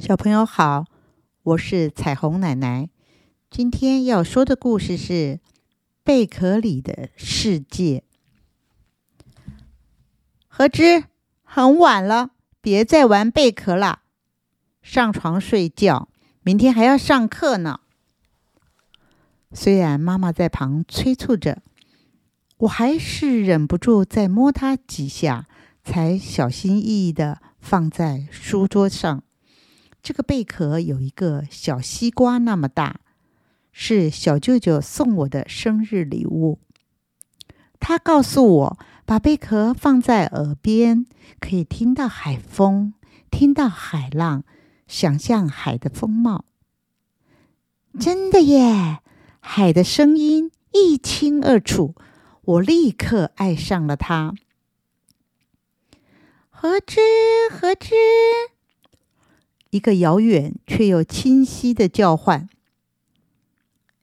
小朋友好，我是彩虹奶奶。今天要说的故事是《贝壳里的世界》。何之，很晚了，别再玩贝壳了，上床睡觉，明天还要上课呢。虽然妈妈在旁催促着，我还是忍不住再摸它几下，才小心翼翼的放在书桌上。这个贝壳有一个小西瓜那么大，是小舅舅送我的生日礼物。他告诉我，把贝壳放在耳边，可以听到海风，听到海浪，想象海的风貌。真的耶，海的声音一清二楚，我立刻爱上了它。何之何之。一个遥远却又清晰的叫唤。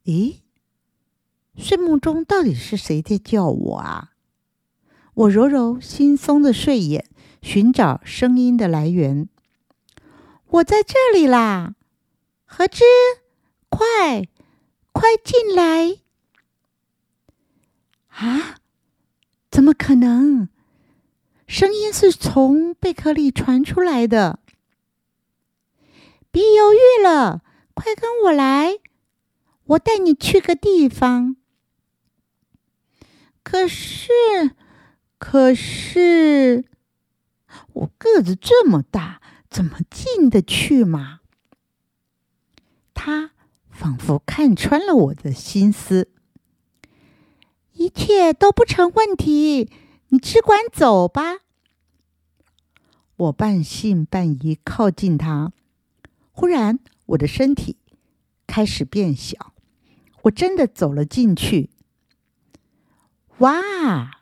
咦，睡梦中到底是谁在叫我啊？我揉揉惺忪的睡眼，寻找声音的来源。我在这里啦，何之，快，快进来！啊，怎么可能？声音是从贝壳里传出来的。别犹豫了，快跟我来，我带你去个地方。可是，可是，我个子这么大，怎么进得去嘛？他仿佛看穿了我的心思，一切都不成问题，你只管走吧。我半信半疑靠近他。忽然，我的身体开始变小，我真的走了进去。哇，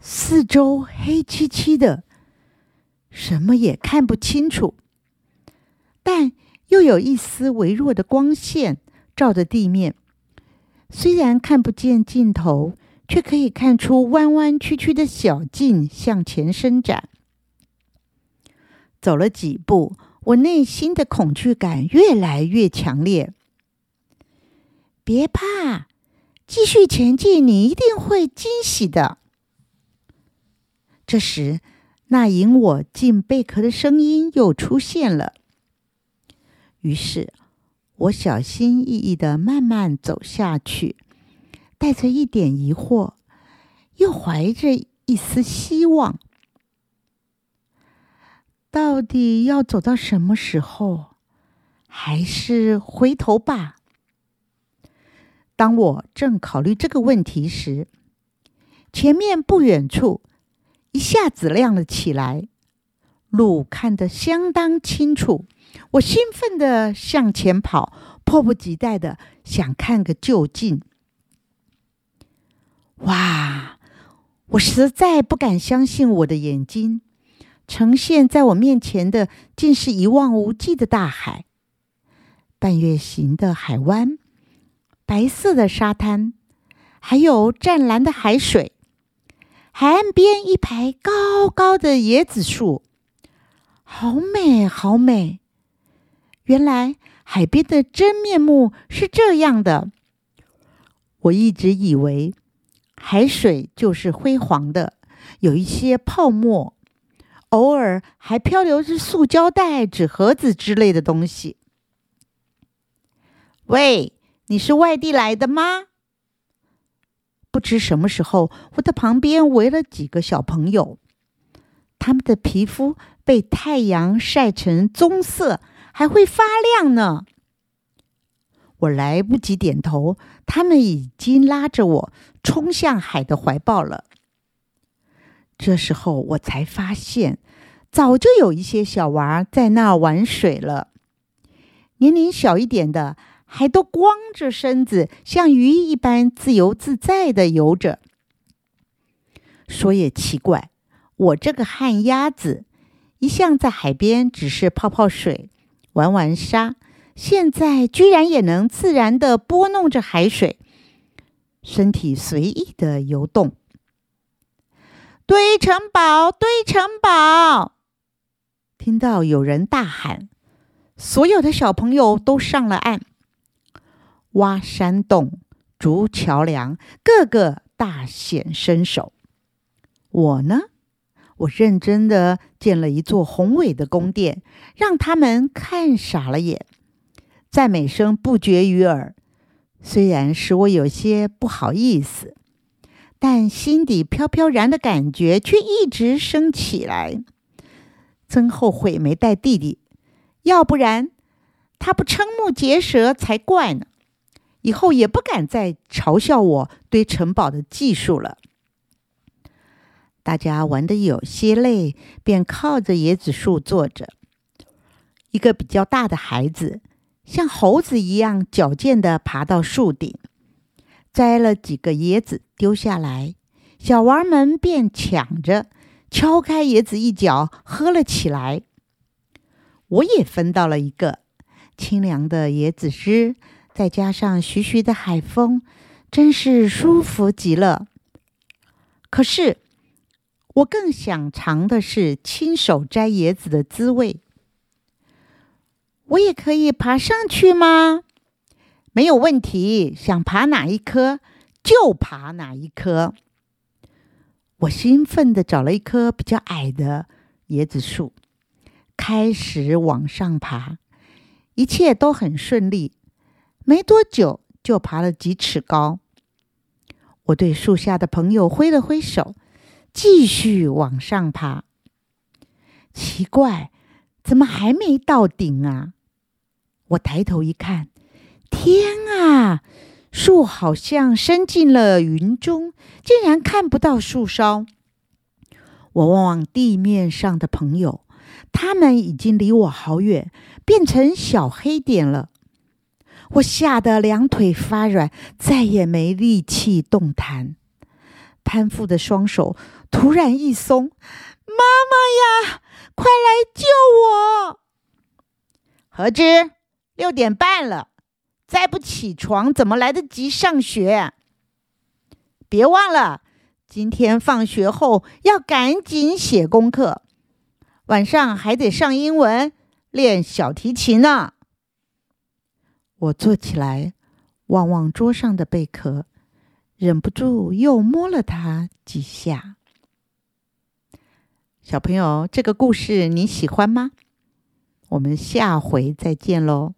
四周黑漆漆的，什么也看不清楚，但又有一丝微弱的光线照着地面。虽然看不见尽头，却可以看出弯弯曲曲的小径向前伸展。走了几步。我内心的恐惧感越来越强烈。别怕，继续前进，你一定会惊喜的。这时，那引我进贝壳的声音又出现了。于是，我小心翼翼的慢慢走下去，带着一点疑惑，又怀着一丝希望。到底要走到什么时候？还是回头吧。当我正考虑这个问题时，前面不远处一下子亮了起来，路看得相当清楚。我兴奋的向前跑，迫不及待的想看个究竟。哇！我实在不敢相信我的眼睛。呈现在我面前的，竟是一望无际的大海，半月形的海湾，白色的沙滩，还有湛蓝的海水。海岸边一排高高的椰子树，好美，好美。原来海边的真面目是这样的。我一直以为海水就是灰黄的，有一些泡沫。偶尔还漂流着塑胶袋、纸盒子之类的东西。喂，你是外地来的吗？不知什么时候，我的旁边围了几个小朋友，他们的皮肤被太阳晒成棕色，还会发亮呢。我来不及点头，他们已经拉着我冲向海的怀抱了。这时候我才发现。早就有一些小娃在那玩水了，年龄小一点的还都光着身子，像鱼一般自由自在的游着。说也奇怪，我这个旱鸭子一向在海边只是泡泡水、玩玩沙，现在居然也能自然的拨弄着海水，身体随意的游动。堆城堡，堆城堡！听到有人大喊，所有的小朋友都上了岸，挖山洞、筑桥梁，个个大显身手。我呢，我认真的建了一座宏伟的宫殿，让他们看傻了眼，赞美声不绝于耳。虽然使我有些不好意思，但心底飘飘然的感觉却一直升起来。真后悔没带弟弟，要不然他不瞠目结舌才怪呢。以后也不敢再嘲笑我堆城堡的技术了。大家玩得有些累，便靠着椰子树坐着。一个比较大的孩子像猴子一样矫健地爬到树顶，摘了几个椰子丢下来，小娃们便抢着敲开椰子一角喝了起来。我也分到了一个清凉的椰子汁，再加上徐徐的海风，真是舒服极了。可是。我更想尝的是亲手摘椰子的滋味。我也可以爬上去吗？没有问题，想爬哪一棵就爬哪一棵。我兴奋地找了一棵比较矮的椰子树，开始往上爬，一切都很顺利。没多久就爬了几尺高。我对树下的朋友挥了挥手。继续往上爬，奇怪，怎么还没到顶啊？我抬头一看，天啊，树好像伸进了云中，竟然看不到树梢。我望望地面上的朋友，他们已经离我好远，变成小黑点了。我吓得两腿发软，再也没力气动弹。攀附的双手突然一松，妈妈呀，快来救我！何之，六点半了，再不起床怎么来得及上学？别忘了，今天放学后要赶紧写功课，晚上还得上英文、练小提琴呢。我坐起来，望望桌上的贝壳。忍不住又摸了它几下。小朋友，这个故事你喜欢吗？我们下回再见喽。